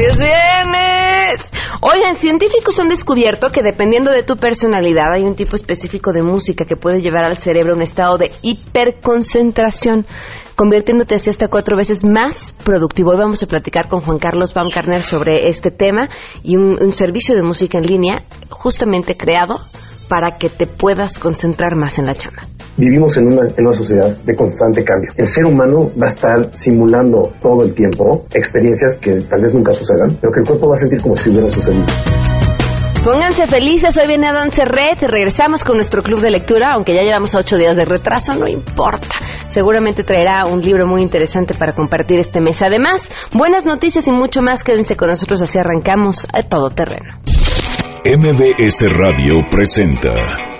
¡Así es viernes! Oigan, científicos han descubierto que dependiendo de tu personalidad hay un tipo específico de música que puede llevar al cerebro a un estado de hiperconcentración, convirtiéndote así hasta cuatro veces más productivo. Hoy vamos a platicar con Juan Carlos Baumgartner sobre este tema y un, un servicio de música en línea justamente creado para que te puedas concentrar más en la chamba. Vivimos en una, en una sociedad de constante cambio. El ser humano va a estar simulando todo el tiempo experiencias que tal vez nunca sucedan, pero que el cuerpo va a sentir como si hubiera sucedido. Pónganse felices, hoy viene Adán Cerret, regresamos con nuestro club de lectura, aunque ya llevamos ocho días de retraso, no importa. Seguramente traerá un libro muy interesante para compartir este mes. Además, buenas noticias y mucho más, quédense con nosotros, así arrancamos a todo terreno. MBS Radio presenta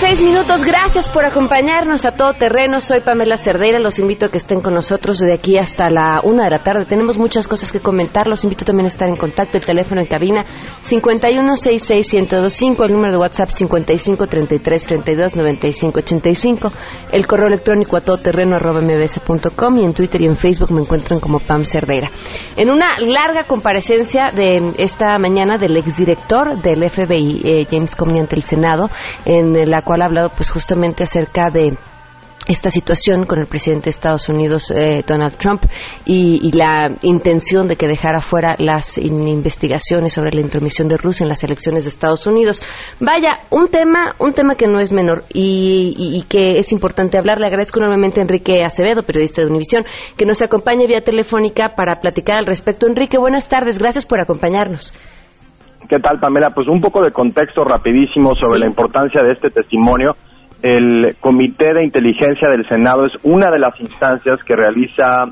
Minutos. Gracias por acompañarnos a todo terreno. Soy Pamela Cerdeira. Los invito a que estén con nosotros de aquí hasta la una de la tarde. Tenemos muchas cosas que comentar. Los invito también a estar en contacto. El teléfono en cabina 5166125. El número de WhatsApp 5533329585. El correo electrónico a todoterreno arroba mbs.com y en Twitter y en Facebook me encuentran como Pam Cerdeira. En una larga comparecencia de esta mañana del exdirector del FBI, eh, James Comey, ante el Senado, en la cual ha hablado pues justamente acerca de esta situación con el presidente de Estados Unidos, eh, Donald Trump, y, la intención de que dejara fuera las investigaciones sobre la intromisión de Rusia en las elecciones de Estados Unidos. Vaya, un tema, un tema que no es menor y, y, y que es importante hablar. Le agradezco enormemente a Enrique Acevedo, periodista de Univisión, que nos acompañe vía telefónica para platicar al respecto. Enrique, buenas tardes. Gracias por acompañarnos. ¿Qué tal, Pamela? Pues un poco de contexto rapidísimo sobre sí. la importancia de este testimonio. El Comité de Inteligencia del Senado es una de las instancias que realiza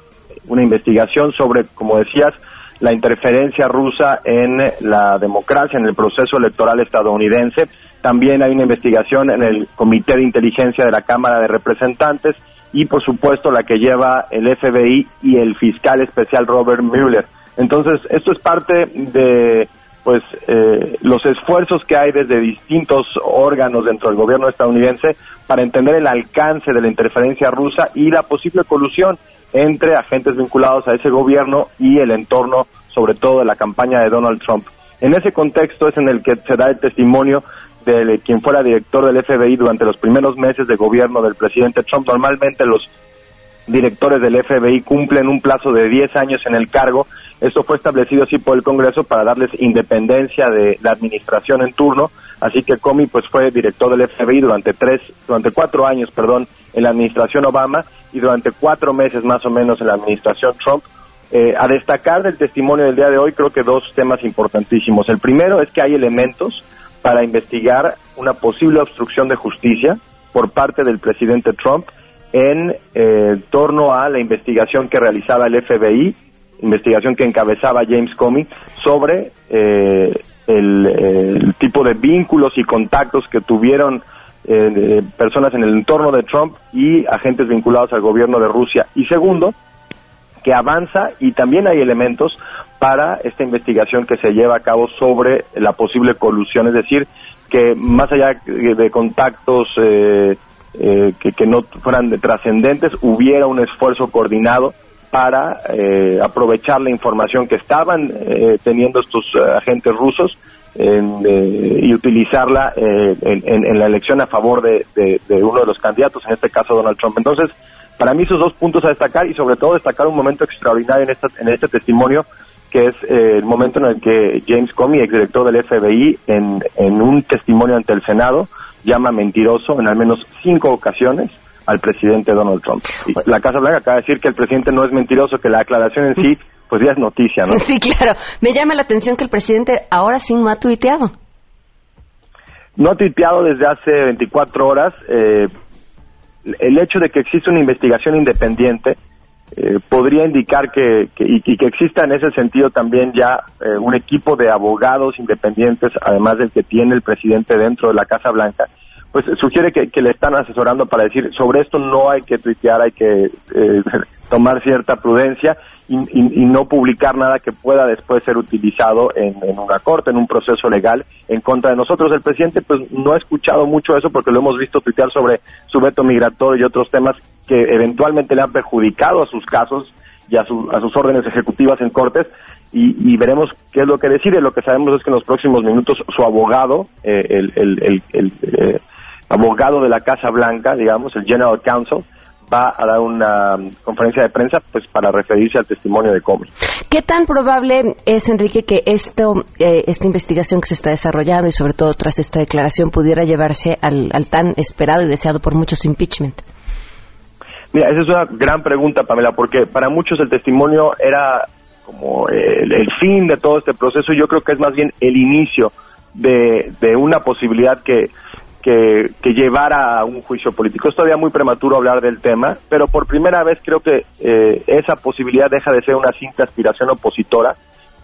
una investigación sobre, como decías, la interferencia rusa en la democracia, en el proceso electoral estadounidense. También hay una investigación en el Comité de Inteligencia de la Cámara de Representantes y, por supuesto, la que lleva el FBI y el fiscal especial Robert Mueller. Entonces, esto es parte de pues eh, los esfuerzos que hay desde distintos órganos dentro del gobierno estadounidense para entender el alcance de la interferencia rusa y la posible colusión entre agentes vinculados a ese gobierno y el entorno, sobre todo de la campaña de Donald Trump. En ese contexto es en el que se da el testimonio de quien fuera director del FBI durante los primeros meses de gobierno del presidente Trump. Normalmente los directores del FBI cumplen un plazo de 10 años en el cargo esto fue establecido así por el Congreso para darles independencia de la administración en turno, así que Comey pues fue director del FBI durante tres, durante cuatro años, perdón, en la administración Obama y durante cuatro meses más o menos en la administración Trump. Eh, a destacar del testimonio del día de hoy creo que dos temas importantísimos. El primero es que hay elementos para investigar una posible obstrucción de justicia por parte del presidente Trump en eh, torno a la investigación que realizaba el FBI investigación que encabezaba James Comey sobre eh, el, el, tipo de vínculos y contactos que tuvieron eh, personas en el entorno de Trump y agentes vinculados al gobierno de Rusia. Y segundo, que avanza y también hay elementos para esta investigación que se lleva a cabo sobre la posible colusión, es decir, que más allá de contactos eh, eh, que, que no fueran trascendentes, hubiera un esfuerzo coordinado para eh, aprovechar la información que estaban eh, teniendo estos uh, agentes rusos en, eh, y utilizarla en, en, en, la elección a favor de, de, de, uno de los candidatos, en este caso Donald Trump. Entonces, para mí esos dos puntos a destacar y sobre todo destacar un momento extraordinario en, esta, en este testimonio que es el momento en el que James Comey, exdirector del FBI, en, en un testimonio ante el Senado, llama mentiroso en al menos cinco ocasiones al presidente Donald Trump. Y la Casa Blanca acaba de decir que el presidente no es mentiroso, que la aclaración en sí, pues ya es noticia, ¿no? Sí, claro. Me llama la atención que el presidente ahora sí no ha tuiteado. No ha tuiteado desde hace 24 horas. Eh, el hecho de que existe una investigación independiente eh, podría indicar que, y, que exista en ese sentido también ya eh, un equipo de abogados independientes, además del que tiene el presidente dentro de la Casa Blanca, pues sugiere que, le están asesorando para decir sobre esto no hay que tuitear, hay que eh, tomar cierta prudencia y, no publicar nada que pueda después ser utilizado en, una corte, en un proceso legal en contra de nosotros. El presidente pues no ha escuchado mucho eso porque lo hemos visto tuitear sobre su veto migratorio y otros temas que eventualmente le han perjudicado a sus casos y a, sus órdenes ejecutivas en cortes y, veremos qué es lo que decide. Lo que sabemos es que en los próximos minutos su abogado, eh, el, eh, abogado de la Casa Blanca, digamos, el General Counsel, va a dar una um, conferencia de prensa pues para referirse al testimonio de Comey. ¿Qué tan probable es, Enrique, que esto, eh, esta investigación que se está desarrollando y sobre todo tras esta declaración pudiera llevarse al, tan esperado y deseado por muchos impeachment? Mira, esa es una gran pregunta, Pamela, porque para muchos el testimonio era como el, fin de todo este proceso. Yo creo que es más bien el inicio de, de una posibilidad que que, que llevara a un juicio político. Es todavía muy prematuro hablar del tema, pero por primera vez creo que eh, esa posibilidad deja de ser una simple aspiración opositora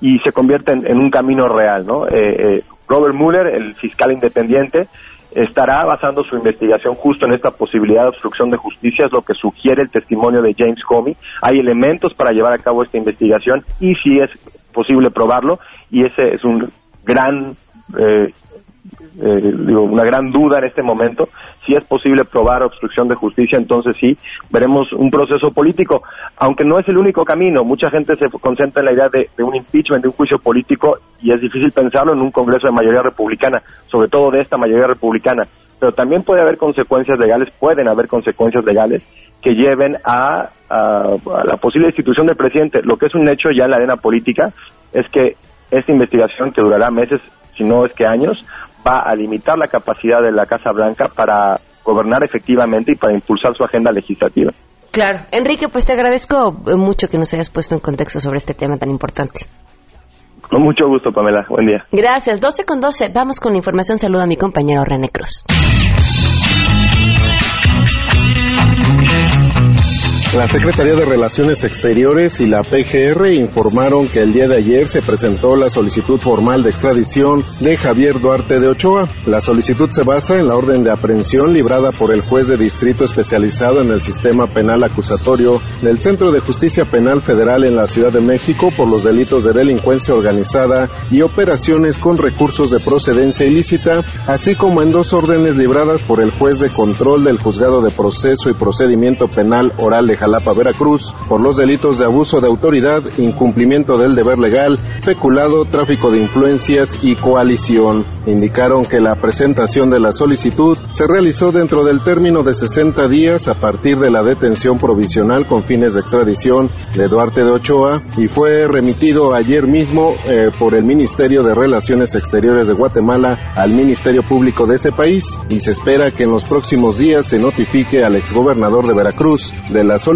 y se convierte en, un camino real. ¿no? Eh, eh, Robert Mueller, el fiscal independiente, estará basando su investigación justo en esta posibilidad de obstrucción de justicia, es lo que sugiere el testimonio de James Comey. Hay elementos para llevar a cabo esta investigación y si es posible probarlo, y ese es un gran eh, eh, digo, una gran duda en este momento. Si es posible probar obstrucción de justicia, entonces sí, veremos un proceso político, aunque no es el único camino. Mucha gente se concentra en la idea de, un impeachment, de un juicio político, y es difícil pensarlo en un Congreso de mayoría republicana, sobre todo de esta mayoría republicana. Pero también puede haber consecuencias legales, pueden haber consecuencias legales que lleven a, a la posible institución del presidente. Lo que es un hecho ya en la arena política es que esta investigación, que durará meses, si no es que años, va a limitar la capacidad de la Casa Blanca para gobernar efectivamente y para impulsar su agenda legislativa. Claro. Enrique, pues te agradezco mucho que nos hayas puesto en contexto sobre este tema tan importante. Con mucho gusto, Pamela. Buen día. Gracias. 12 con 12. Vamos con la información. Saludo a mi compañero René Cruz. La Secretaría de Relaciones Exteriores y la PGR informaron que el día de ayer se presentó la solicitud formal de extradición de Javier Duarte de Ochoa. La solicitud se basa en la orden de aprehensión librada por el juez de distrito especializado en el sistema penal acusatorio del Centro de Justicia Penal Federal en la Ciudad de México por los delitos de delincuencia organizada y operaciones con recursos de procedencia ilícita, así como en dos órdenes libradas por el juez de control del Juzgado de Proceso y Procedimiento Penal Oral de Jalapa, Veracruz, por los delitos de abuso de autoridad, incumplimiento del deber legal, peculado, tráfico de influencias y coalición. Indicaron que la presentación de la solicitud se realizó dentro del término de 60 días a partir de la detención provisional con fines de extradición de Duarte de Ochoa y fue remitido ayer mismo eh, por el Ministerio de Relaciones Exteriores de Guatemala al Ministerio Público de ese país y se espera que en los próximos días se notifique al exgobernador de Veracruz de la solicitud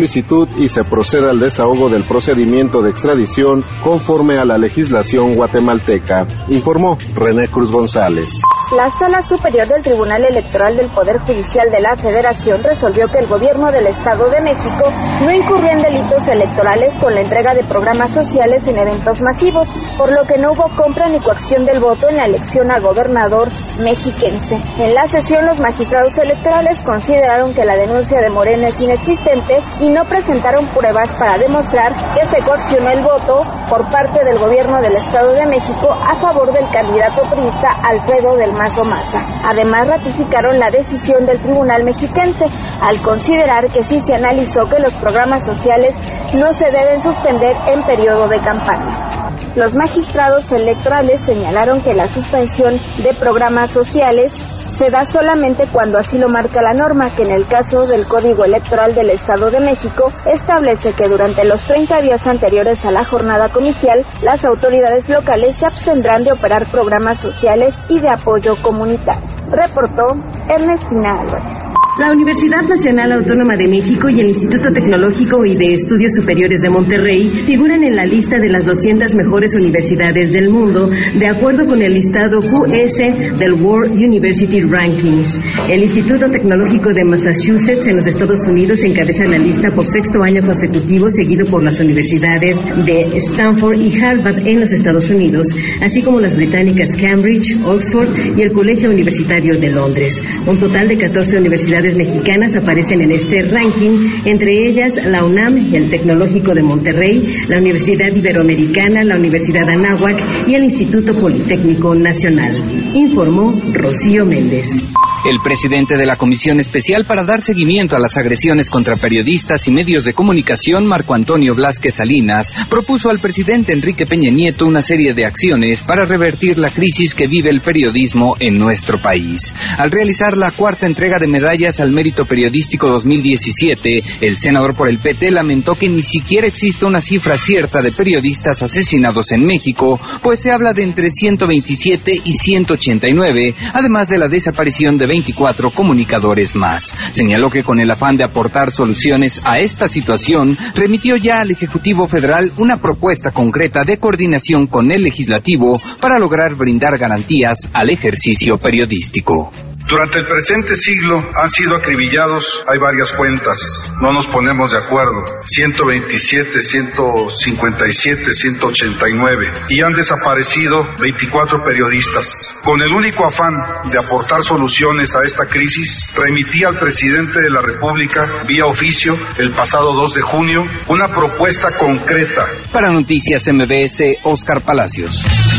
y se proceda al desahogo del procedimiento de extradición conforme a la legislación guatemalteca, informó René Cruz González. La Sala Superior del Tribunal Electoral del Poder Judicial de la Federación resolvió que el gobierno del Estado de México no incurrió en delitos electorales con la entrega de programas sociales en eventos masivos, por lo que no hubo compra ni coacción del voto en la elección a gobernador mexiquense. En la sesión, los magistrados electorales consideraron que la denuncia de Morena es inexistente y no presentaron pruebas para demostrar que se coaccionó el voto por parte del gobierno del Estado de México a favor del candidato priista Alfredo del Maza. Además, ratificaron la decisión del Tribunal Mexiquense al considerar que sí se analizó que los programas sociales no se deben suspender en periodo de campaña. Los magistrados electorales señalaron que la suspensión de programas sociales se da solamente cuando así lo marca la norma, que en el caso del Código Electoral del Estado de México establece que durante los 30 días anteriores a la jornada comicial, las autoridades locales se abstendrán de operar programas sociales y de apoyo comunitario. Reportó Ernestina Álvarez. La Universidad Nacional Autónoma de México y el Instituto Tecnológico y de Estudios Superiores de Monterrey figuran en la lista de las 200 mejores universidades del mundo, de acuerdo con el listado QS del World University Rankings. El Instituto Tecnológico de Massachusetts en los Estados Unidos encabeza la lista por sexto año consecutivo, seguido por las universidades de Stanford y Harvard en los Estados Unidos, así como las británicas Cambridge, Oxford y el Colegio Universitario de Londres. Un total de 14 universidades mexicanas aparecen en este ranking, entre ellas la UNAM, el Tecnológico de Monterrey, la Universidad Iberoamericana, la Universidad Anáhuac y el Instituto Politécnico Nacional. Informó Rocío Méndez. El presidente de la Comisión Especial para dar seguimiento a las agresiones contra periodistas y medios de comunicación, Marco Antonio Blasquez Salinas, propuso al presidente Enrique Peña Nieto una serie de acciones para revertir la crisis que vive el periodismo en nuestro país. Al realizar la cuarta entrega de medallas al mérito periodístico 2017, el senador por el PT lamentó que ni siquiera existe una cifra cierta de periodistas asesinados en México, pues se habla de entre 127 y 189, además de la desaparición de 24 comunicadores más. Señaló que con el afán de aportar soluciones a esta situación, remitió ya al Ejecutivo Federal una propuesta concreta de coordinación con el Legislativo para lograr brindar garantías al ejercicio periodístico. Durante el presente siglo han sido acribillados, hay varias cuentas, no nos ponemos de acuerdo, 127, 157, 189, y han desaparecido 24 periodistas. Con el único afán de aportar soluciones a esta crisis, remití al presidente de la República, vía oficio, el pasado 2 de junio, una propuesta concreta. Para Noticias MBS, Oscar Palacios.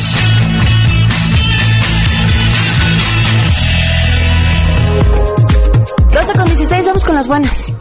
16, vamos con las buenas.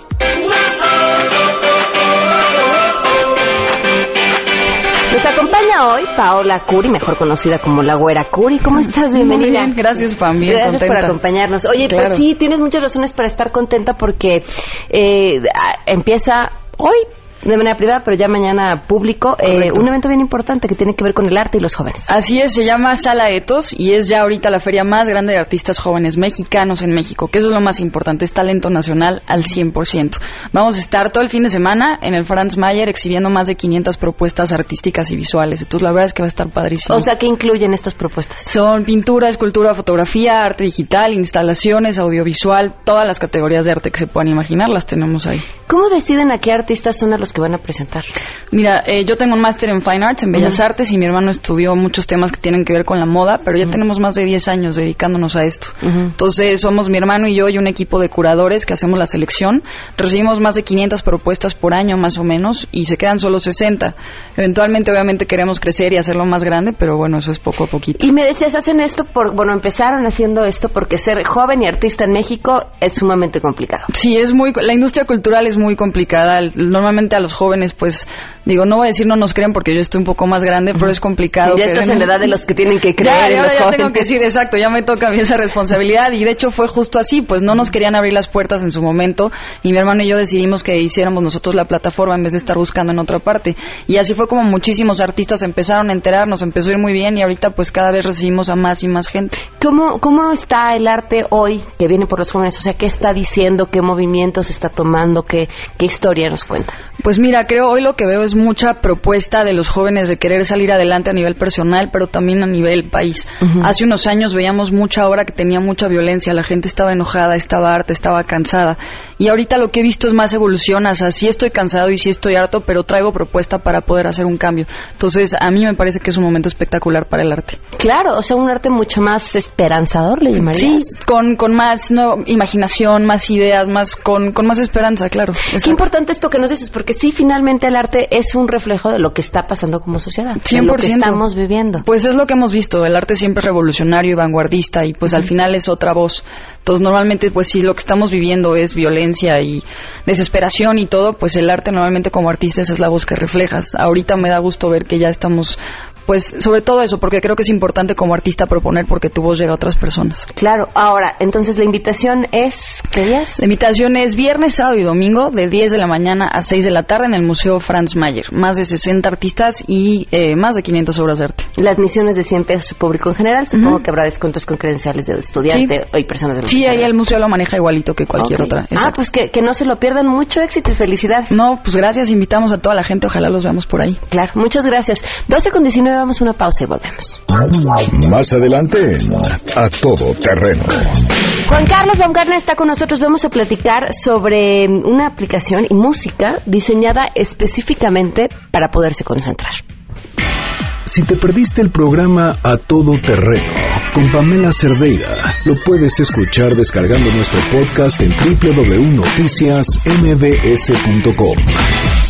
Nos acompaña hoy Paola Curi, mejor conocida como la Güera Curi. ¿Cómo estás? Bienvenida. Bien, gracias, Pam. Bien gracias contenta. por acompañarnos. Oye, Claro. pues sí, tienes muchas razones para estar contenta porque eh, empieza hoy de manera privada, pero ya mañana público, eh, un evento bien importante que tiene que ver con el arte y los jóvenes. Así es, se llama Sala Etos y es ya ahorita la feria más grande de artistas jóvenes mexicanos en México, que eso es lo más importante, es talento nacional al 100%. Vamos a estar todo el fin de semana en el Franz Mayer exhibiendo más de 500 propuestas artísticas y visuales, entonces la verdad es que va a estar padrísimo. O sea, ¿qué incluyen estas propuestas? Son pintura, escultura, fotografía, arte digital, instalaciones, audiovisual, todas las categorías de arte que se puedan imaginar las tenemos ahí. ¿Cómo deciden a qué artistas son a los que van a presentar? Mira, eh, yo tengo un máster en Fine Arts, en Bellas Artes, y mi hermano estudió muchos temas que tienen que ver con la moda, pero ya tenemos más de 10 años dedicándonos a esto. Entonces, somos mi hermano y yo y un equipo de curadores que hacemos la selección. Recibimos más de 500 propuestas por año, más o menos, y se quedan solo 60. Eventualmente, obviamente, queremos crecer y hacerlo más grande, pero bueno, eso es poco a poquito. Y me decías, hacen esto por, bueno, empezaron haciendo esto porque ser joven y artista en México es sumamente complicado. Sí, es muy, la industria cultural es muy complicada. Normalmente a los jóvenes, pues, digo, no voy a decir no nos creen porque yo estoy un poco más grande, pero es complicado. Ya estás en la edad de los que tienen que Ya, creer en ya, los ya jóvenes. tengo que decir, exacto, ya me toca a mí esa responsabilidad y de hecho fue justo así, pues no nos querían abrir las puertas en su momento y mi hermano y yo decidimos que hiciéramos nosotros la plataforma en vez de estar buscando en otra parte. Y así fue como muchísimos artistas empezaron a enterar, nos empezó a ir muy bien y ahorita pues cada vez recibimos a más y más gente. ¿Cómo, ¿Cómo está el arte hoy que viene por los jóvenes? O sea, ¿qué está diciendo? ¿Qué movimientos está tomando? ¿Qué, qué historia nos cuenta? Pues mira, creo hoy lo que veo es mucha propuesta de los jóvenes de querer salir adelante a nivel personal, pero también a nivel país. Hace unos años veíamos mucha obra que tenía mucha violencia, la gente estaba enojada, estaba harta, estaba cansada. Y ahorita lo que he visto es más evolución, o sea, sí estoy cansado y sí estoy harto, pero traigo propuesta para poder hacer un cambio. Entonces, a mí me parece que es un momento espectacular para el arte. Claro, o sea, un arte mucho más esperanzador, le Sí, llamarías. con, con más no, imaginación, más ideas, más con, con más esperanza, claro. Qué importante esto que nos dices, porque sí, finalmente el arte es un reflejo de lo que está pasando como sociedad, de 100%. lo que estamos viviendo. Pues es lo que hemos visto, el arte siempre es revolucionario y vanguardista y pues al final es otra voz. Entonces normalmente pues si lo que estamos viviendo es violencia y desesperación y todo, pues el arte normalmente como artistas es la voz que reflejas. Ahorita me da gusto ver que ya estamos pues sobre todo eso, porque creo que es importante como artista proponer porque tu voz llega a otras personas. Claro, ahora, entonces la invitación es, ¿qué días? La invitación es viernes, sábado y domingo de 10 de la mañana a 6 de la tarde en el Museo Franz Mayer. Más de 60 artistas y eh, más de 500 obras de arte. La admisión es de 100 pesos público en general, supongo que habrá descuentos con credenciales de estudiante y personas de la Sí, ahí el museo lo maneja igualito que cualquier otra. Ah, pues que, que no se lo pierdan, mucho éxito y felicidades. No, pues gracias, invitamos a toda la gente, ojalá los veamos por ahí. Claro, muchas gracias. 12 con 19 vamos a una pausa y volvemos. Más adelante, a todo terreno. Juan Carlos Baumgartner está con nosotros. Vamos a platicar sobre una aplicación y música diseñada específicamente para poderse concentrar. Si te perdiste el programa A Todo Terreno con Pamela Cerdeira, lo puedes escuchar descargando nuestro podcast en www.noticiasmbs.com.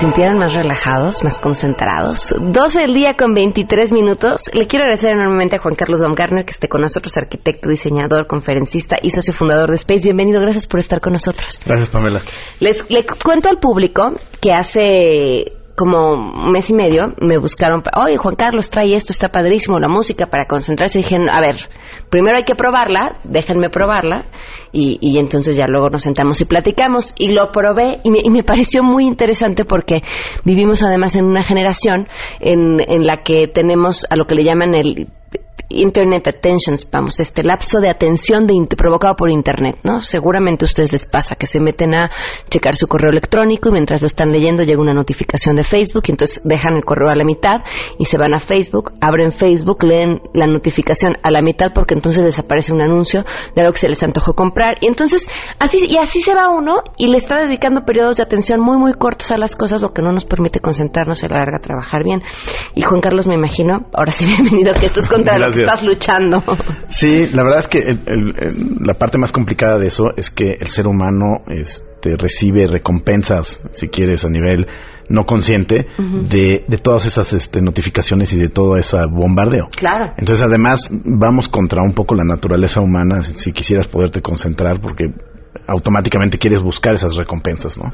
Sintieran más relajados, más concentrados. 12 del día con 23 minutos. Le quiero agradecer enormemente a Juan Carlos Baumgartner, que esté con nosotros, arquitecto, diseñador, conferencista y socio fundador de Space. Bienvenido, gracias por estar con nosotros. Gracias, Pamela. Les, cuento al público que hace como un mes y medio me buscaron, oye, Juan Carlos trae esto, está padrísimo, la música para concentrarse. Y a ver, primero hay que probarla, déjenme probarla, y, entonces ya luego nos sentamos y platicamos. Y lo probé y me, y me pareció muy interesante porque vivimos además en una generación en, en la que tenemos a lo que le llaman el Internet Attention vamos, este lapso de atención de, provocado por Internet, ¿no? Seguramente a ustedes les pasa que se meten a checar su correo electrónico y mientras lo están leyendo llega una notificación de Facebook y entonces dejan el correo a la mitad y se van a Facebook, abren Facebook, leen la notificación a la mitad porque entonces les aparece un anuncio de algo que se les antojó comprar y entonces así y así se va uno y le está dedicando periodos de atención muy muy cortos a las cosas, lo que no nos permite concentrarnos y a la larga trabajar bien. Y Juan Carlos, me imagino, ahora sí bienvenido que esto es contra estás luchando. Sí, la verdad es que la parte más complicada de eso es que el ser humano este, recibe recompensas, si quieres, a nivel no consciente de, todas esas este, notificaciones y de todo ese bombardeo. Claro. Entonces, además, vamos contra un poco la naturaleza humana si, quisieras poderte concentrar porque automáticamente quieres buscar esas recompensas, ¿no?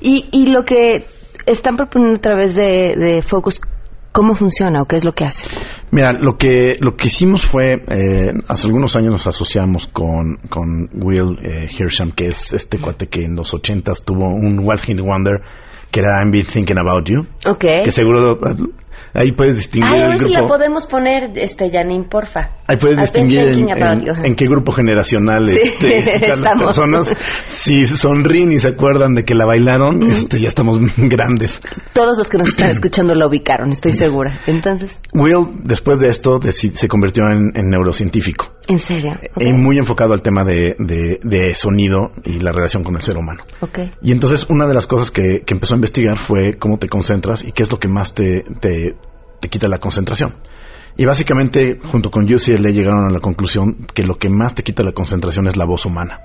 y, y lo que están proponiendo a través de, de Focus ¿Cómo funciona o qué es lo que hace? Mira, lo que, lo que hicimos fue, eh, hace algunos años nos asociamos con, con Will eh, Hirscham, que es este cuate que en los ochentas tuvo un Wild Hit Wonder que era I'm Been Thinking About You. Ok. Que seguro Ahí puedes distinguir Ay, a ver si la podemos poner, este, Janine, porfa. Ahí puedes distinguir en, qué grupo generacional este, están las personas. Si sonríen y se acuerdan de que la bailaron, este, ya estamos grandes. Todos los que nos están escuchando la ubicaron, estoy segura. Entonces. Will, después de esto, se convirtió en, neurocientífico. ¿En serio? Y muy enfocado al tema de, de, sonido y la relación con el ser humano. Okay. Y entonces, una de las cosas que, que empezó a investigar fue cómo te concentras y qué es lo que más te, te te quita la concentración. Y básicamente, junto con UCLA, llegaron a la conclusión que lo que más te quita la concentración es la voz humana.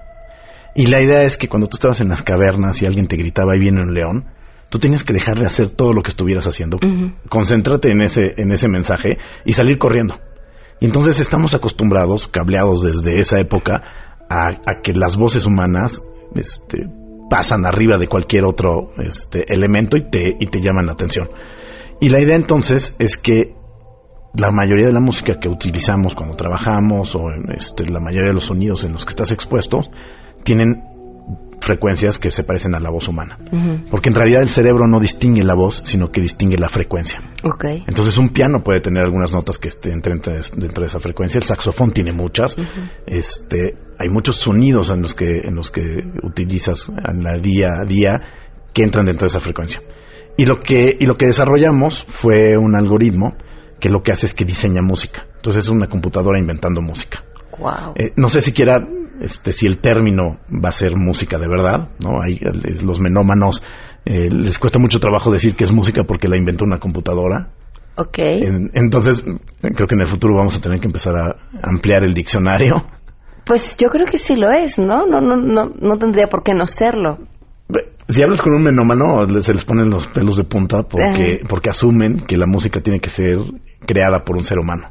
Y la idea es que cuando tú estabas en las cavernas y alguien te gritaba, ahí viene un león, tú tenías que dejar de hacer todo lo que estuvieras haciendo, concéntrate en ese, en ese mensaje y salir corriendo. Y entonces estamos acostumbrados, cableados desde esa época, a, que las voces humanas este, pasan arriba de cualquier otro este, elemento y te, y te llaman la atención. Y la idea entonces es que la mayoría de la música que utilizamos cuando trabajamos o este, la mayoría de los sonidos en los que estás expuesto tienen frecuencias que se parecen a la voz humana. Porque en realidad el cerebro no distingue la voz, sino que distingue la frecuencia. Okay. Entonces un piano puede tener algunas notas que estén dentro, de esa frecuencia, el saxofón tiene muchas, este, hay muchos sonidos en los que, en los que utilizas en la día a día que entran dentro de esa frecuencia. Y lo que, y lo que desarrollamos fue un algoritmo que lo que hace es que diseña música. Entonces es una computadora inventando música. Wow. Eh, no sé siquiera este, si el término va a ser música de verdad, ¿no? Hay, los menómanos eh, les cuesta mucho trabajo decir que es música porque la inventó una computadora. Ok. En- entonces, creo que en el futuro vamos a tener que empezar a ampliar el diccionario. Pues yo creo que sí lo es, ¿no? No, no, no, no tendría por qué no serlo. Si hablas con un menómano, se les ponen los pelos de punta porque, porque asumen que la música tiene que ser creada por un ser humano.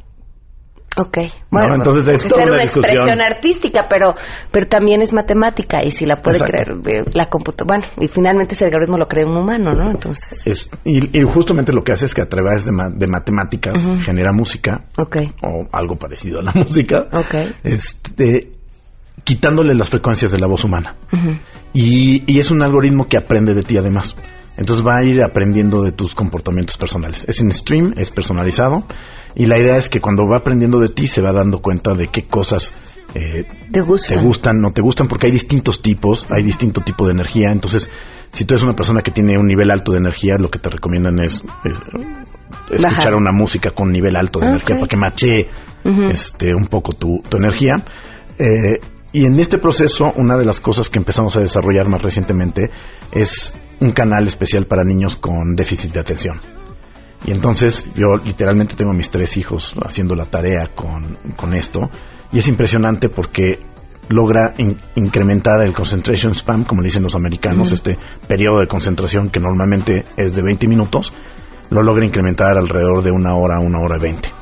Ok, bueno, Entonces es toda una expresión artística, pero pero también es matemática y si la puede Exacto. crear eh, la computadora, bueno, y finalmente ese algoritmo lo crea un humano, ¿no? Entonces, Es, y, y justamente lo que hace es que a través de, ma- de matemáticas genera música ok, o algo parecido a la música, ok. este, quitándole las frecuencias de la voz humana. Y, y es un algoritmo que aprende de ti además. Entonces va a ir aprendiendo de tus comportamientos personales. Es en stream, es personalizado. Y la idea es que cuando va aprendiendo de ti se va dando cuenta de qué cosas eh, ¿Te gusta? te gustan, no te gustan, porque hay distintos tipos, hay distinto tipo de energía. Entonces, si tú eres una persona que tiene un nivel alto de energía, lo que te recomiendan es, es, escuchar Bajar. una música con nivel alto de Ah, energía para que machee Ujú. este, un poco tu, tu energía. Eh, y en este proceso, una de las cosas que empezamos a desarrollar más recientemente es un canal especial para niños con déficit de atención. Y entonces yo literalmente tengo a mis tres hijos haciendo la tarea con, con esto. Y es impresionante porque logra incrementar el concentration spam, como le dicen los americanos, este periodo de concentración que normalmente es de 20 minutos, lo logra incrementar alrededor de una hora, una hora 20.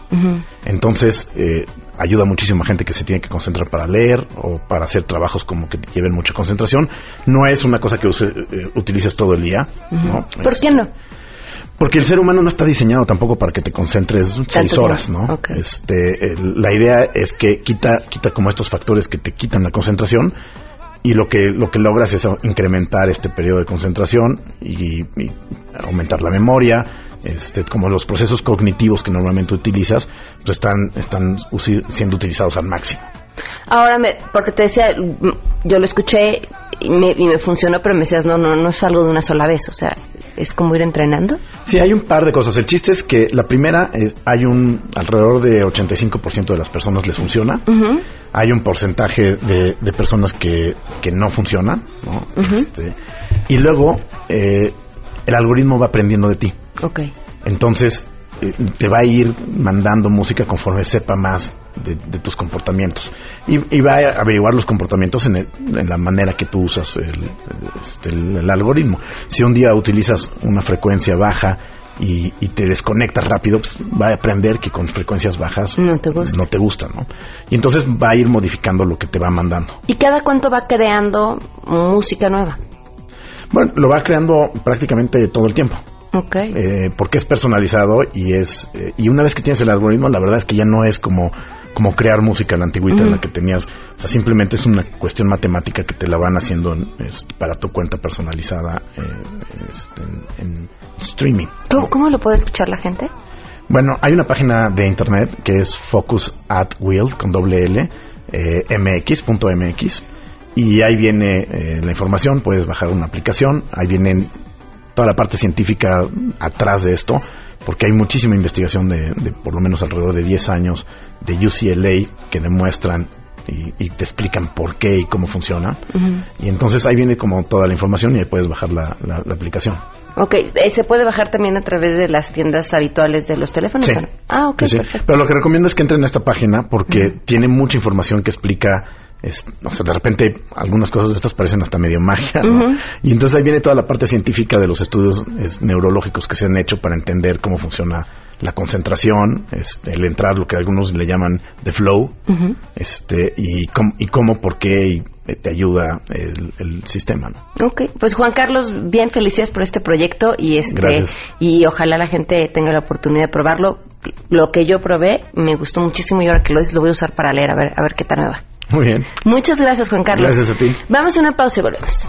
Entonces, eh, ayuda muchísima gente que se tiene que concentrar para leer o para hacer trabajos como que lleven mucha concentración. No es una cosa que use, eh, utilices todo el día. ¿Por qué no? Porque el ser humano no está diseñado tampoco para que te concentres seis horas, ¿no? Este, eh, la idea es que quita, quita como estos factores que te quitan la concentración y lo que lo que logras es incrementar este periodo de concentración y aumentar la memoria este, como los procesos cognitivos que normalmente utilizas, pues están están siendo utilizados al máximo. Ahora, me, porque te decía, yo lo escuché y me, y me funcionó, pero me decías, no, no, no es algo de una sola vez, o sea, es como ir entrenando. Sí, hay un par de cosas. El chiste es que la primera, eh, hay un alrededor de 85% de las personas les funciona. Hay un porcentaje de, de personas que, que no funcionan, ¿no? Este, y luego, eh, el algoritmo va aprendiendo de ti. Ok. Entonces, eh, te va a ir mandando música conforme sepa más de, de tus comportamientos. Y, y va a averiguar los comportamientos en, el- en la manera que tú usas el, este, el- el algoritmo. Si un día utilizas una frecuencia baja y, y te desconectas rápido, pues va a aprender que con frecuencias bajas No te gusta. no te gustan, ¿no? Y entonces va a ir modificando lo que te va mandando. ¿Y cada cuánto va creando música nueva? Bueno, lo va creando prácticamente todo el tiempo. Ok. eh, porque es personalizado y es eh, y una vez que tienes el algoritmo la verdad es que ya no es como como crear música en la antigüita en la que tenías o sea simplemente es una cuestión matemática que te la van haciendo en- es- para tu cuenta personalizada eh, este, en, en streaming ¿Cómo, cómo lo puede escuchar la gente? bueno hay una página de internet que es focus at will con doble l eh, mx.mx y ahí viene eh, la información puedes bajar una aplicación ahí vienen toda la parte científica atrás de esto, porque hay muchísima investigación de, de por lo menos alrededor de 10 años de UCLA que demuestran y, y te explican por qué y cómo funciona. Y entonces ahí viene como toda la información y ahí puedes bajar la, la- la aplicación. Ok, eh, ¿se puede bajar también a través de las tiendas habituales de los teléfonos? Sí. Ah, ok, Sí, sí. perfecto. Pero lo que recomiendo es que entren a esta página porque tiene mucha información que explica. Es- o sea, de repente algunas cosas de estas parecen hasta medio magia. Y entonces ahí viene toda la parte científica de los estudios es, neurológicos que se han hecho para entender cómo funciona la concentración, este, el entrar, lo que algunos le llaman the flow, este, y, cómo, y cómo, por qué y, eh, te ayuda el, el sistema, ¿no? Ok, pues Juan Carlos, bien felicidades por este proyecto y este Gracias. y ojalá la gente tenga la oportunidad de probarlo. Lo que yo probé me gustó muchísimo y ahora que lo dices lo voy a usar para leer a ver a ver qué tal me va. Muy bien. Muchas gracias Juan Carlos. Gracias a ti. Vamos a una pausa y volvemos.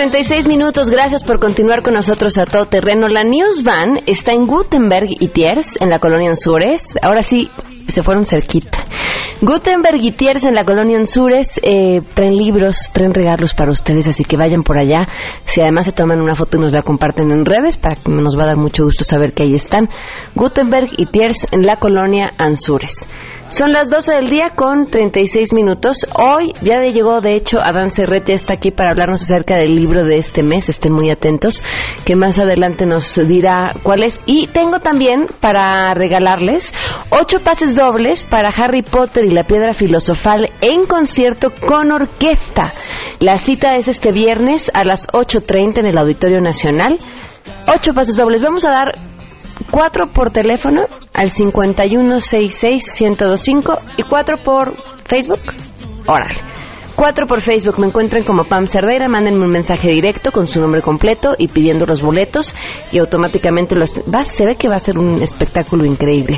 36 minutos. Gracias por continuar con nosotros a todo terreno. La News Van está en Gutenberg y Tiers, en la colonia Anzures. Ahora sí, se fueron cerquita. Gutenberg y Tiers en la colonia Anzures eh, traen libros, traen regalos para ustedes, así que vayan por allá. Si además se toman una foto y nos la comparten en redes, para que nos va a dar mucho gusto saber que ahí están. Gutenberg y Tiers en la colonia Anzures. Son las 12 del día con 36 minutos. Hoy ya llegó, de hecho, Adán Cerrete está aquí para hablarnos acerca del libro de este mes. Estén muy atentos, que más adelante nos dirá cuál es. Y tengo también para regalarles ocho pases dobles para Harry Potter y la Piedra Filosofal en concierto con orquesta. La cita es este viernes a las 8.30 en el Auditorio Nacional. Ocho pases dobles. Vamos a dar cuatro por teléfono al 5166-1025 y cuatro por Facebook. Órale. Cuatro por Facebook me encuentran como Pam Cerdeira, mándenme un mensaje directo con su nombre completo y pidiendo los boletos y automáticamente los va, se ve que va a ser un espectáculo increíble.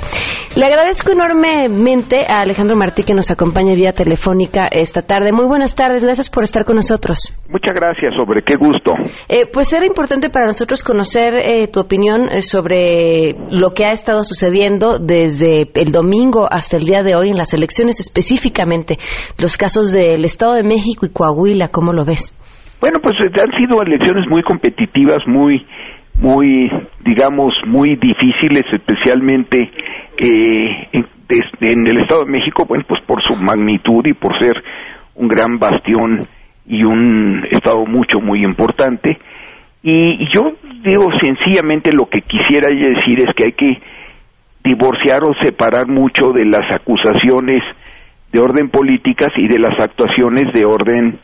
Le agradezco enormemente a Alejandro Martí que nos acompaña vía telefónica esta tarde. Muy buenas tardes, gracias por estar con nosotros. Muchas gracias, sobre qué gusto. Eh, pues era importante para nosotros conocer eh, tu opinión eh, sobre lo que ha estado sucediendo desde el domingo hasta el día de hoy en las elecciones, específicamente los casos del Estado de México y Coahuila, ¿cómo lo ves? Bueno, pues han sido elecciones muy competitivas, muy, muy, digamos, muy difíciles, especialmente eh, en, el Estado de México, bueno, pues por su magnitud y por ser un gran bastión y un estado mucho, muy importante. Y yo digo sencillamente lo que quisiera decir es que hay que divorciar o separar mucho de las acusaciones de orden políticas y de las actuaciones de orden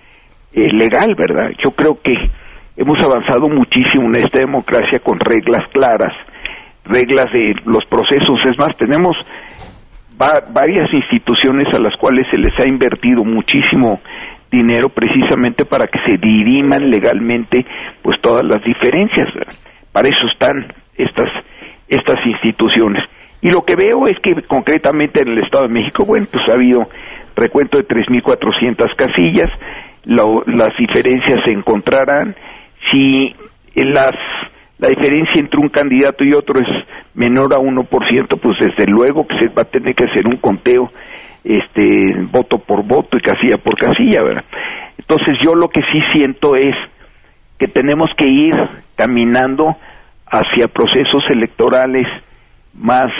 eh, legal, ¿verdad? Yo creo que hemos avanzado muchísimo en esta democracia con reglas claras, reglas de los procesos. Es más, tenemos varias instituciones a las cuales se les ha invertido muchísimo dinero precisamente para que se diriman legalmente pues todas las diferencias. Para eso están estas estas instituciones. Y lo que veo es que concretamente en el Estado de México, bueno, pues ha habido recuento de 3.400 casillas, las diferencias se encontrarán. Si las, la diferencia entre un candidato y otro es menor a 1%, pues desde luego que se va a tener que hacer un conteo este voto por voto y casilla por casilla, ¿verdad? Entonces yo lo que sí siento es que tenemos que ir caminando hacia procesos electorales más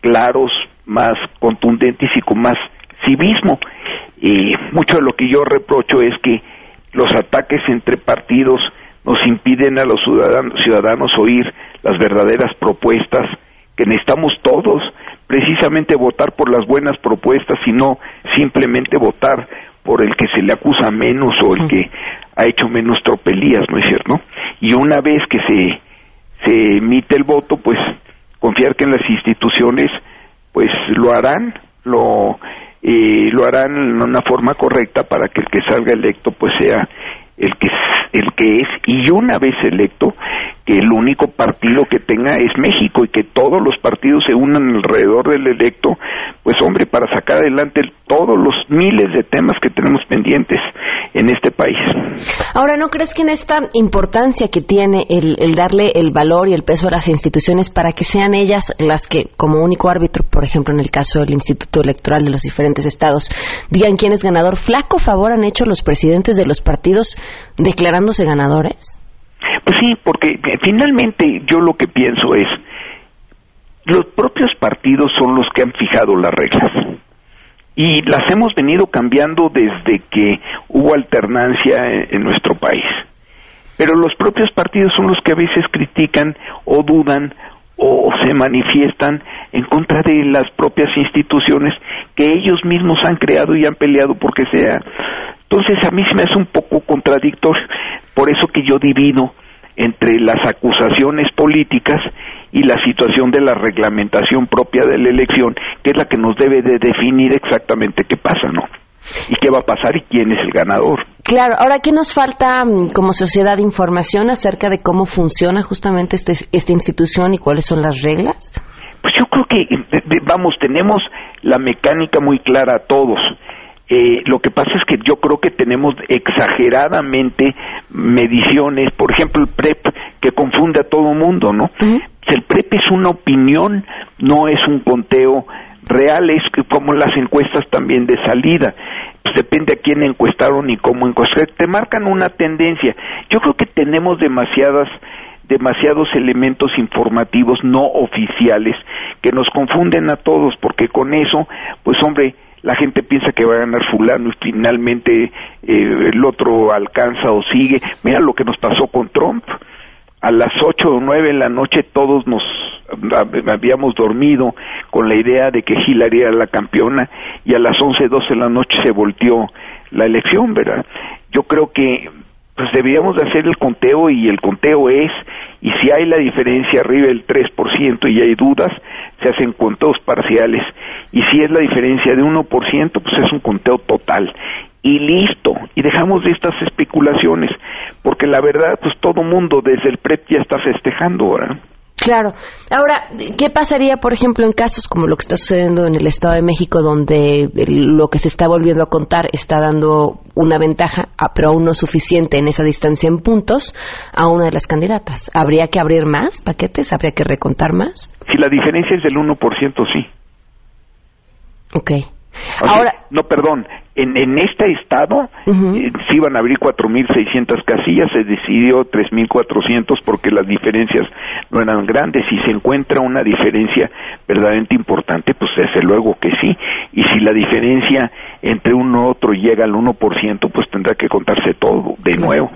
claros, más contundentes y con más civismo. Y mucho de lo que yo reprocho es que los ataques entre partidos nos impiden a los ciudadanos, ciudadanos oír las verdaderas propuestas que necesitamos todos, precisamente votar por las buenas propuestas y no simplemente votar por el que se le acusa menos o el que ha hecho menos tropelías, ¿no es cierto? Y una vez que se, se emite el voto, pues confiar que en las instituciones pues lo harán, lo eh, lo harán en una forma correcta para que el que salga electo pues sea el que el que es y una vez electo que el único partido que tenga es México y que todos los partidos se unan alrededor del electo, pues hombre, para sacar adelante todos los miles de temas que tenemos pendientes en este país. Ahora, ¿no crees que en esta importancia que tiene el, el darle el valor y el peso a las instituciones para que sean ellas las que, como único árbitro, por ejemplo, en el caso del Instituto Electoral de los diferentes estados, digan quién es ganador? ¿Flaco favor han hecho los presidentes de los partidos declarándose ganadores? Pues sí, porque finalmente yo lo que pienso es, los propios partidos son los que han fijado las reglas y las hemos venido cambiando desde que hubo alternancia en, nuestro país. Pero los propios partidos son los que a veces critican o dudan o se manifiestan en contra de las propias instituciones que ellos mismos han creado y han peleado porque sea Entonces a mí se me hace un poco contradictorio, por eso que yo divido entre las acusaciones políticas y la situación de la reglamentación propia de la elección, que es la que nos debe de definir exactamente qué pasa, ¿no? Y qué va a pasar y quién es el ganador. Claro, ahora, ¿qué nos falta mm, como sociedad información acerca de cómo funciona justamente este, esta institución y cuáles son las reglas? Pues yo creo que, eh, vamos, tenemos la mecánica muy clara a todos. Eh, lo que pasa es que yo creo que tenemos exageradamente mediciones, por ejemplo el PREP, que confunde a todo mundo, ¿no? El PREP es una opinión, no es un conteo real, es como las encuestas también de salida. Pues depende a quién encuestaron y cómo encuestaron. Te marcan una tendencia. Yo creo que tenemos demasiadas demasiados elementos informativos no oficiales que nos confunden a todos porque con eso pues hombre la gente piensa que va a ganar fulano y finalmente eh, el otro alcanza o sigue. Mira lo que nos pasó con Trump. A las ocho o nueve de la noche todos nos habíamos dormido con la idea de que Hillary era la campeona y a las once, doce de la noche se volteó la elección, ¿verdad? Yo creo que pues deberíamos de hacer el conteo y el conteo es, y si hay la diferencia arriba del 3% y hay dudas, se hacen conteos parciales, y si es la diferencia de 1%, pues es un conteo total. Y listo, y dejamos de estas especulaciones, porque la verdad, pues todo mundo desde el PREP ya está festejando ahora. Claro. Ahora, ¿qué pasaría, por ejemplo, en casos como lo que está sucediendo en el Estado de México, donde lo que se está volviendo a contar está dando una ventaja, pero aún no suficiente en esa distancia en puntos, a una de las candidatas? ¿Habría que abrir más paquetes? ¿Habría que recontar más? Si la diferencia es del 1%, sí. Ok. Ahora, no, perdón, en, en este estado eh, se iban a abrir 4.600 casillas, se decidió 3.400 porque las diferencias no eran grandes. Si se encuentra una diferencia verdaderamente importante, pues desde luego que sí. Y si la diferencia entre uno y otro llega al 1%, pues tendrá que contarse todo de nuevo.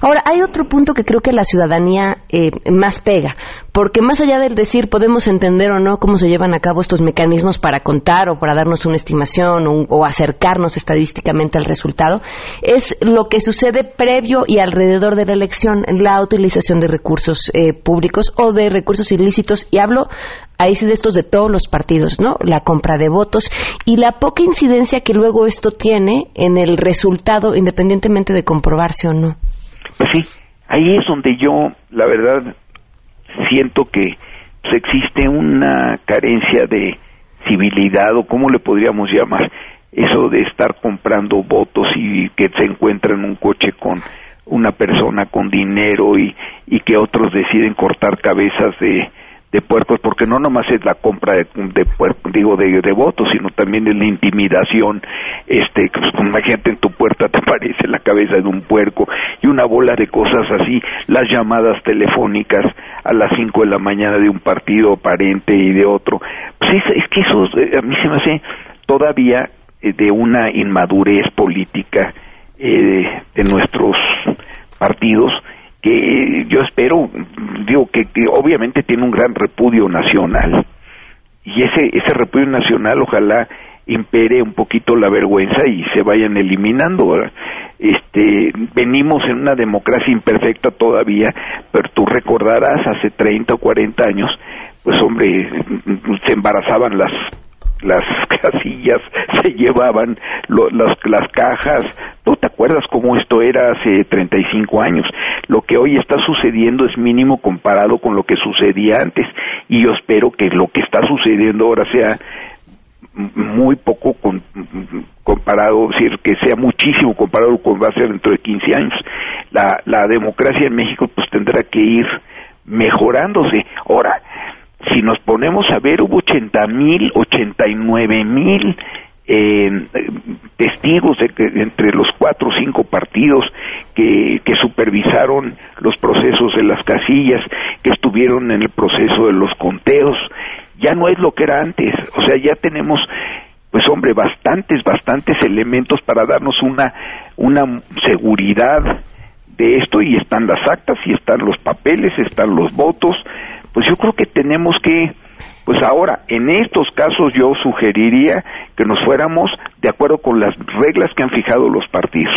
Ahora, hay otro punto que creo que la ciudadanía eh, más pega, porque más allá del decir podemos entender o no cómo se llevan a cabo estos mecanismos para contar o para darnos una estimación o, acercarnos estadísticamente al resultado, es lo que sucede previo y alrededor de la elección, la utilización de recursos eh, públicos o de recursos ilícitos, y hablo ahí sí de estos de todos los partidos, ¿no? La compra de votos y la poca incidencia que luego esto tiene en el resultado, independientemente de comprobarse o no. Pues sí, ahí es donde yo, la verdad, siento que pues, existe una carencia de civilidad o cómo le podríamos llamar eso de estar comprando votos y que se encuentra en un coche con una persona con dinero y, y que otros deciden cortar cabezas de de puercos porque no nomás es la compra de, de digo de, de, votos sino también es la intimidación este pues imagínate en tu puerta te aparece la cabeza de un puerco y una bola de cosas así las llamadas telefónicas a las cinco de la mañana de un partido aparente y de otro. Pues es, que eso eh, a mí se me hace todavía eh, de una inmadurez política eh, de nuestros partidos que yo espero, que, obviamente tiene un gran repudio nacional y ese ese repudio nacional ojalá impere un poquito la vergüenza y se vayan eliminando. Este, venimos en una democracia imperfecta todavía, pero tú recordarás hace 30 o 40 años, pues hombre, se embarazaban las las casillas, se llevaban las, las cajas. ¿No te acuerdas cómo esto era hace 35 años? Lo que hoy está sucediendo es mínimo comparado con lo que sucedía antes y yo espero que lo que está sucediendo ahora sea muy poco comparado, decir, que sea muchísimo comparado con va a ser dentro de 15 años. La, la democracia en México pues tendrá que ir mejorándose. Ahora, si nos ponemos a ver, hubo 80 mil, 89 mil eh, testigos entre los cuatro o cinco partidos que, que supervisaron los procesos de las casillas, que estuvieron en el proceso de los conteos. Ya no es lo que era antes, o sea, ya tenemos pues hombre, bastantes, bastantes elementos para darnos una, una seguridad de esto y están las actas y están los papeles, están los votos, pues yo creo que tenemos que Pues ahora, en estos casos yo sugeriría que nos fuéramos de acuerdo con las reglas que han fijado los partidos.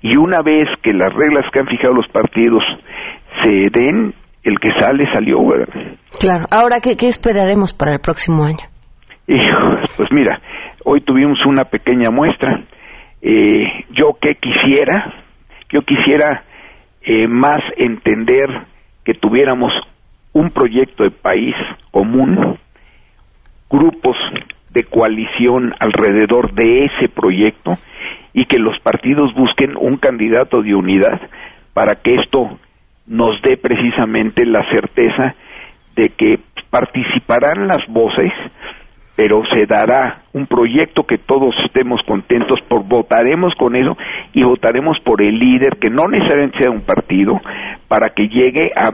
Y una vez que las reglas que han fijado los partidos se den, el que sale salió, ¿verdad? Claro. Ahora, ¿qué, qué esperaremos para el próximo año? Hijo, pues mira, hoy tuvimos una pequeña muestra. Eh, yo que quisiera, yo quisiera eh, más entender que tuviéramos un proyecto de país común, grupos de coalición alrededor de ese proyecto y que los partidos busquen un candidato de unidad para que esto nos dé precisamente la certeza de que participarán las voces, pero se dará un proyecto que todos estemos contentos por votaremos con eso y votaremos por el líder que no necesariamente sea un partido para que llegue a,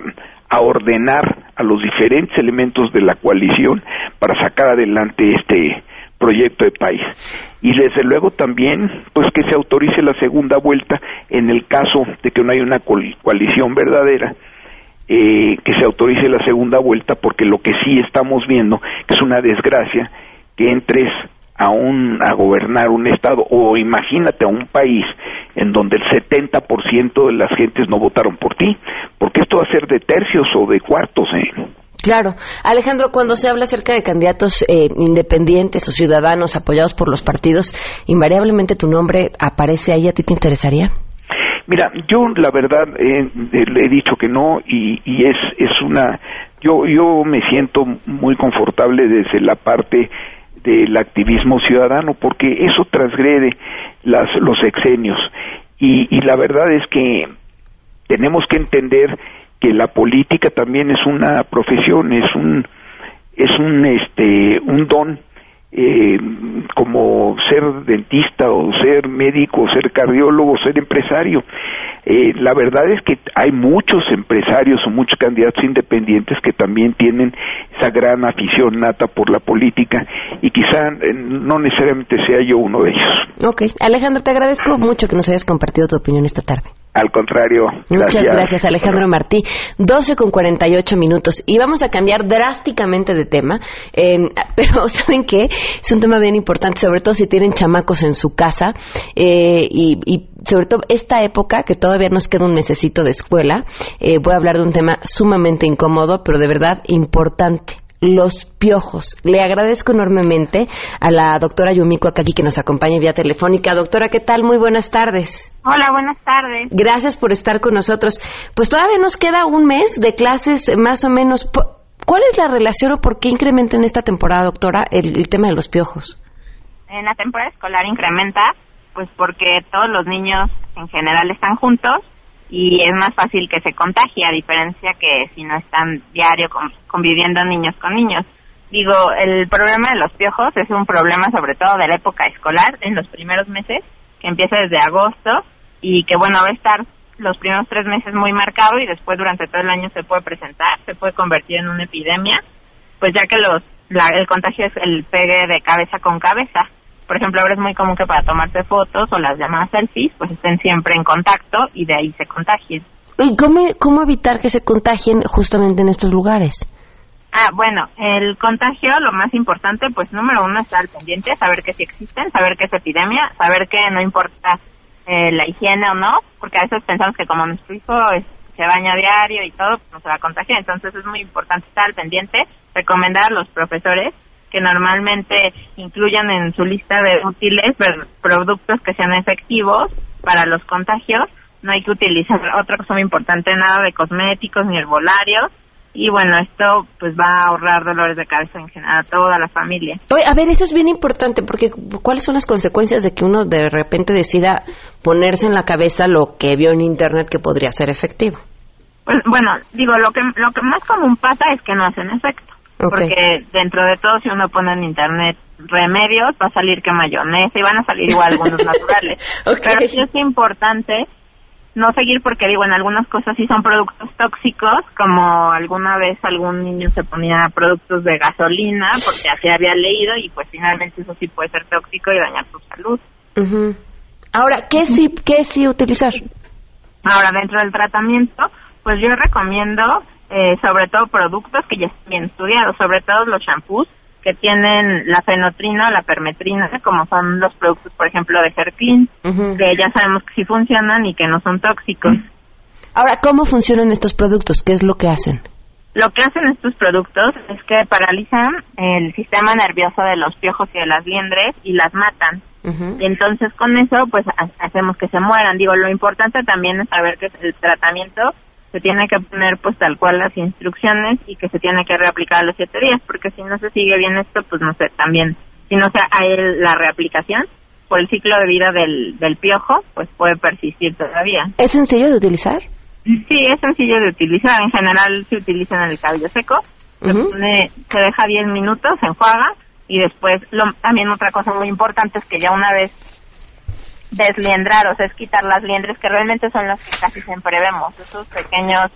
a ordenar a los diferentes elementos de la coalición para sacar adelante este proyecto de país. Y desde luego también, pues que se autorice la segunda vuelta en el caso de que no haya una coalición verdadera, eh, que se autorice la segunda vuelta, porque lo que sí estamos viendo, es una desgracia, que entres a, un, a gobernar un estado o imagínate a un país en donde el 70% de las gentes no votaron por ti, porque esto va a ser de tercios o de cuartos, ¿eh? Claro. Alejandro, cuando se habla acerca de candidatos eh, independientes o ciudadanos apoyados por los partidos, invariablemente tu nombre aparece ahí. ¿A ti te interesaría? Mira, yo la verdad eh, le he dicho que no y, y es, es una... Yo, yo me siento muy confortable desde la parte del activismo ciudadano porque eso transgrede las, los exenios y, y la verdad es que tenemos que entender que la política también es una profesión es un es un este un don eh, como ser dentista o ser médico, ser cardiólogo, ser empresario. Eh, la verdad es que hay muchos empresarios o muchos candidatos independientes que también tienen esa gran afición nata por la política y quizá eh, no necesariamente sea yo uno de ellos. Ok, Alejandro, te agradezco mucho que nos hayas compartido tu opinión esta tarde. Al contrario. Muchas gracias, Alejandro Martí. 12 con 48 minutos. Y vamos a cambiar drásticamente de tema. Eh, pero, ¿saben qué? Es un tema bien importante, sobre todo si tienen chamacos en su casa. Eh, y, y, sobre todo esta época, que todavía nos queda un necesito de escuela. Eh, voy a hablar de un tema sumamente incómodo, pero de verdad importante los piojos. Le agradezco enormemente a la doctora Yumiko Akaki que nos acompaña vía telefónica. Doctora, ¿qué tal? Muy buenas tardes. Hola, buenas tardes. Gracias por estar con nosotros. Pues todavía nos queda un mes de clases más o menos. ¿Cuál es la relación o por qué incrementa en esta temporada, doctora, el, el tema de los piojos? En la temporada escolar incrementa, pues porque todos los niños en general están juntos y es más fácil que se contagie, a diferencia que si no están diario conviviendo niños con niños. Digo, el problema de los piojos es un problema sobre todo de la época escolar, en los primeros meses, que empieza desde agosto y que bueno, va a estar los primeros tres meses muy marcado y después durante todo el año se puede presentar, se puede convertir en una epidemia, pues ya que los la, el contagio es el pegue de cabeza con cabeza por ejemplo, ahora es muy común que para tomarse fotos o las llamadas selfies, pues estén siempre en contacto y de ahí se contagien. ¿Y cómo, cómo evitar que se contagien justamente en estos lugares? Ah, bueno, el contagio, lo más importante, pues número uno, estar al pendiente, saber que sí existen, saber que es epidemia, saber que no importa eh, la higiene o no, porque a veces pensamos que como nuestro hijo es, se baña diario y todo, pues no se va a contagiar. Entonces es muy importante estar al pendiente, recomendar a los profesores que normalmente incluyan en su lista de útiles productos que sean efectivos para los contagios. No hay que utilizar otra cosa muy importante, nada de cosméticos ni herbolarios. Y bueno, esto pues va a ahorrar dolores de cabeza en general a toda la familia. Oye, a ver, eso es bien importante porque ¿cuáles son las consecuencias de que uno de repente decida ponerse en la cabeza lo que vio en internet que podría ser efectivo? Pues bueno, digo, lo que, lo que más común pasa es que no hacen efecto. Porque dentro de todo, si uno pone en internet remedios, va a salir que mayonesa y van a salir igual algunos naturales. Pero sí es importante no seguir porque digo, en algunas cosas sí son productos tóxicos, como alguna vez algún niño se ponía productos de gasolina porque así había leído y pues finalmente eso sí puede ser tóxico y dañar tu salud. Ahora, ¿qué sí, qué sí utilizar? Ahora, dentro del tratamiento, pues yo recomiendo eh, sobre todo productos que ya están bien estudiados, sobre todo los shampoos que tienen la fenotrina o la permetrina, como son los productos, por ejemplo, de Hair Clean, que ya sabemos que sí funcionan y que no son tóxicos. Ahora, ¿cómo funcionan estos productos? ¿Qué es lo que hacen? Lo que hacen estos productos es que paralizan el sistema nervioso de los piojos y de las liendres y las matan. Y entonces con eso pues hacemos que se mueran. Digo, lo importante también es saber que el tratamiento se tiene que poner pues tal cual las instrucciones y que se tiene que reaplicar a los siete días, porque si no se sigue bien esto, pues no sé, también, si no se hay la reaplicación, por el ciclo de vida del, del piojo, pues puede persistir todavía. ¿Es sencillo de utilizar? Sí, es sencillo de utilizar. En general se utiliza en el cabello seco. se, pone, se deja 10 minutos, se enjuaga y después lo, también otra cosa muy importante es que ya una vez desliendrar, o sea, es quitar las liendres que realmente son las que casi siempre vemos, esos pequeños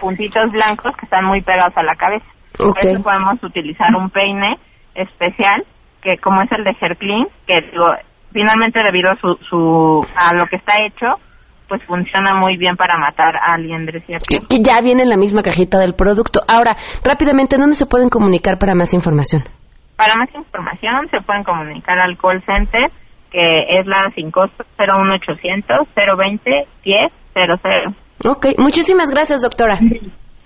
puntitos blancos que están muy pegados a la cabeza. Por eso podemos utilizar un peine especial que como es el de Hair Clean, que digo, finalmente debido a su, su a lo que está hecho, pues funciona muy bien para matar a liendres y Que ya viene en la misma cajita del producto. Ahora, rápidamente, ¿dónde se pueden comunicar para más información? Para más información se pueden comunicar al call center que es la sin costo 01800 020 1000. Ok, muchísimas gracias, doctora.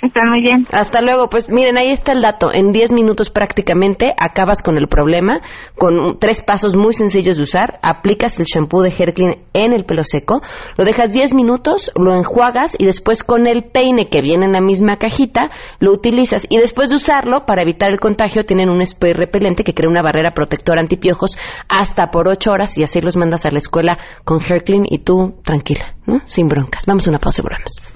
Están muy bien. Hasta luego. Pues miren, ahí está el dato. En 10 minutos prácticamente acabas con el problema, con tres pasos muy sencillos de usar. Aplicas el shampoo de Clean en el pelo seco, lo dejas 10 minutos, lo enjuagas y después con el peine que viene en la misma cajita, lo utilizas. Y después de usarlo, para evitar el contagio, tienen un spray repelente que crea una barrera protectora antipiojos hasta por 8 horas y así los mandas a la escuela con Clean y tú tranquila, ¿no? Sin broncas. Vamos a una pausa y volvemos.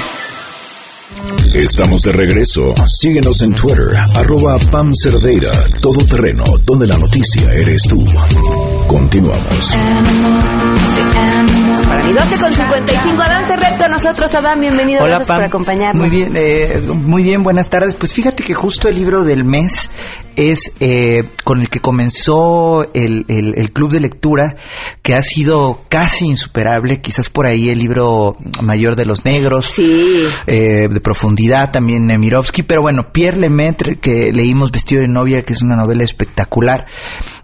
Estamos de regreso. Síguenos en Twitter, arroba Pam Cerdeira, Todo Terreno, donde la noticia eres tú. Continuamos. Para mi 12 con 55, Adán Cerreto, nosotros, Adán, bienvenido, Hola, Pam. por acompañarnos. Muy bien, eh, muy bien, buenas tardes. Pues fíjate que justo el libro del mes es eh, con el que comenzó el, el- el club de lectura, que ha sido casi insuperable, quizás por ahí el libro mayor de los negros, eh, de profundidad también Nemirovsky, pero bueno, Pierre Lemaitre, que leímos Vestido de novia, que es una novela espectacular.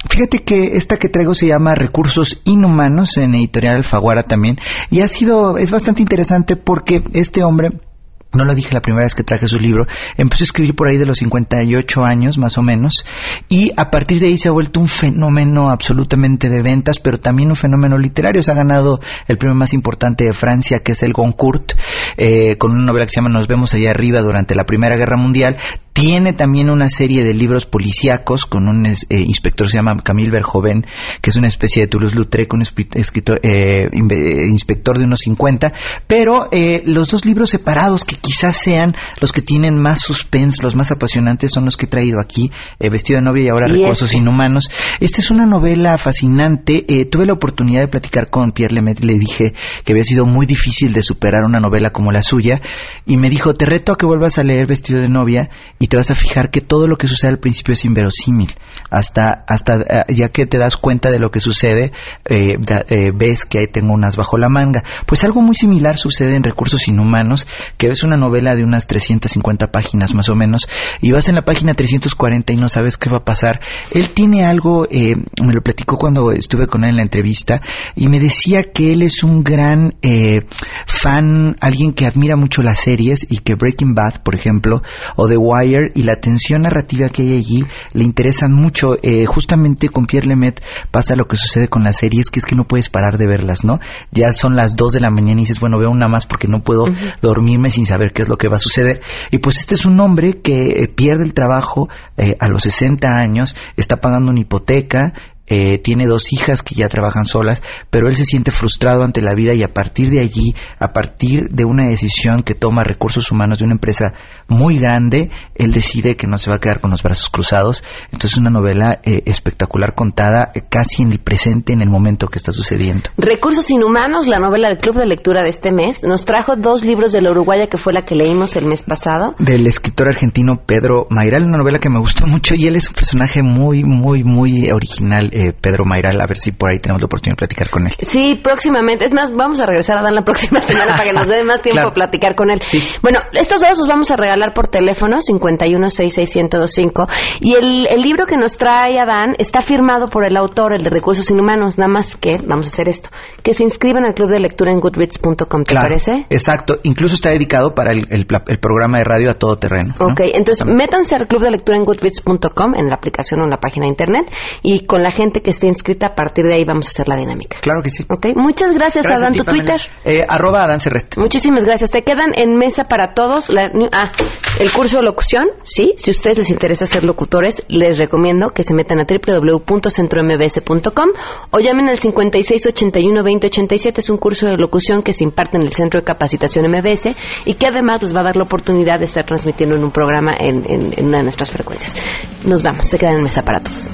Fíjate que esta que traigo se llama Recursos Inhumanos en Editorial Alfaguara también. Y ha sido, es bastante interesante porque este hombre no lo dije la primera vez que traje su libro, empezó a escribir por ahí de los 58 años más o menos y a partir de ahí se ha vuelto un fenómeno absolutamente de ventas, pero también un fenómeno literario. Se ha ganado el premio más importante de Francia, que es el Goncourt, eh, con una novela que se llama Nos vemos allá arriba durante la Primera Guerra Mundial. Tiene también una serie de libros policíacos con un eh, inspector que se llama Camille Verjoven, que es una especie de Toulouse-Lautrec, un escritor, eh, eh, inspector de unos 50, pero eh, los dos libros separados que quizás sean los que tienen más suspense, los más apasionantes, son los que he traído aquí, eh, Vestido de novia y ahora Y Recursos este. Inhumanos. Esta es una novela fascinante. Eh, tuve la oportunidad de platicar con Pierre Lemaitre, le dije que había sido muy difícil de superar una novela como la suya, y me dijo, te reto a que vuelvas a leer Vestido de novia y te vas a fijar que todo lo que sucede al principio es inverosímil. Hasta, hasta eh, ya que te das cuenta de lo que sucede, eh, eh, ves que ahí tengo unas bajo la manga. Pues algo muy similar sucede en Recursos Inhumanos, que es una novela de unas 350 páginas más o menos, y vas en la página 340 y no sabes qué va a pasar. Él tiene algo, eh, me lo platicó cuando estuve con él en la entrevista, y me decía que él es un gran eh, fan, alguien que admira mucho las series y que Breaking Bad, por ejemplo, o The Wire y la tensión narrativa que hay allí le interesan mucho. Eh, justamente con Pierre Lemaitre pasa lo que sucede con las series, que es que no puedes parar de verlas, ¿no? Ya son las 2 de la mañana y dices, bueno, veo una más porque no puedo dormirme sin saber qué es lo que va a suceder. Y pues este es un hombre que eh, pierde el trabajo eh, a los 60 años, está pagando una hipoteca, eh, tiene dos hijas que ya trabajan solas, pero él se siente frustrado ante la vida y a partir de allí, a partir de una decisión que toma recursos humanos de una empresa muy grande, él decide que no se va a quedar con los brazos cruzados. Entonces una novela eh, espectacular contada eh, casi en el presente, en el momento que está sucediendo. Recursos Inhumanos, la novela del Club de Lectura de este mes, nos trajo dos libros de la Uruguaya que fue la que leímos el mes pasado. Del escritor argentino Pedro Mayral, una novela que me gustó mucho y él es un personaje muy, muy, muy original, eh, Pedro Mayral. A ver si por ahí tenemos la oportunidad de platicar con él. Sí, próximamente. Es más, vamos a regresar a Dan la próxima semana para que nos dé más tiempo a platicar con él. Bueno, estos dos los vamos a regalar por teléfono, 5166125. Y el, el libro que nos trae Adán está firmado por el autor, el de Recursos Inhumanos. Nada más que, vamos a hacer esto, que se inscriban al club de lectura en goodreads.com, ¿te parece? Exacto. Incluso está dedicado para el, el, el programa de radio a todo terreno. ¿no? Ok, entonces métanse al club de lectura en goodreads.com, en la aplicación o en la página de internet, y con la gente que esté inscrita, a partir de ahí vamos a hacer la dinámica. Claro que sí. Ok, muchas gracias, Gracias Adán. a ti, ¿Tu Pamela. Twitter? Eh, arroba Adán Serret. Muchísimas gracias. Se quedan en mesa para todos. La- ah, el curso de locución, sí. Si a ustedes les interesa ser locutores, les recomiendo que se metan a www.centrombs.com o llamen al 5681-2087. Es un curso de locución que se imparte en el Centro de Capacitación MBS y que además les va a dar la oportunidad de estar transmitiendo en un programa en, en- en una de nuestras frecuencias. Nos vamos. Se quedan en mesa para todos.